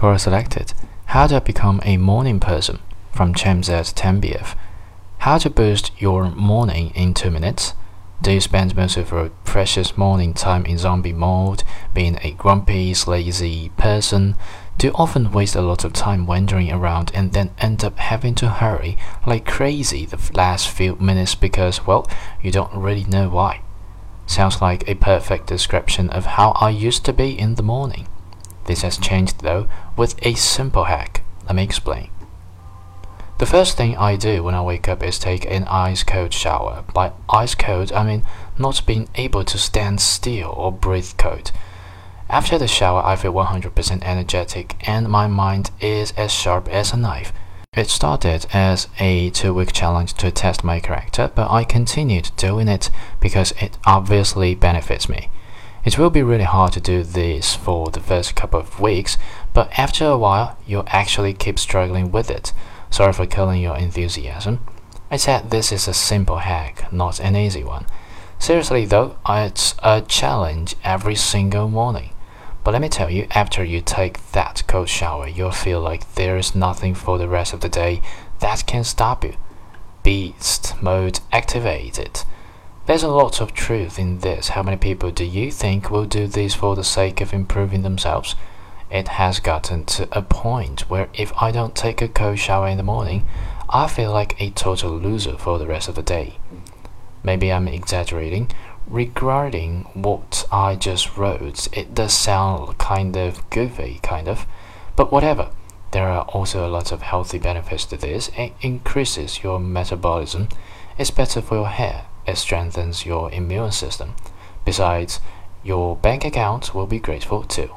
Quora selected How to become a morning person from Chemzet Tambiev. How to boost your morning in two minutes. Do you spend most of your precious morning time in zombie mode, being a grumpy, lazy person? Do you often waste a lot of time wandering around and then end up having to hurry like crazy the last few minutes because, well, you don't really know why? Sounds like a perfect description of how I used to be in the morning. This has changed though with a simple hack. Let me explain. The first thing I do when I wake up is take an ice cold shower. By ice cold, I mean not being able to stand still or breathe cold. After the shower, I feel 100% energetic and my mind is as sharp as a knife. It started as a two week challenge to test my character, but I continued doing it because it obviously benefits me. It will be really hard to do this for the first couple of weeks, but after a while, you'll actually keep struggling with it. Sorry for killing your enthusiasm. I said this is a simple hack, not an easy one. Seriously though, it's a challenge every single morning. But let me tell you, after you take that cold shower, you'll feel like there is nothing for the rest of the day that can stop you. Beast mode activated. There's a lot of truth in this. How many people do you think will do this for the sake of improving themselves? It has gotten to a point where if I don't take a cold shower in the morning, I feel like a total loser for the rest of the day. Maybe I'm exaggerating, regarding what I just wrote, it does sound kind of goofy, kind of. But whatever. There are also a lot of healthy benefits to this. It increases your metabolism. It's better for your hair. It strengthens your immune system. Besides, your bank account will be grateful too.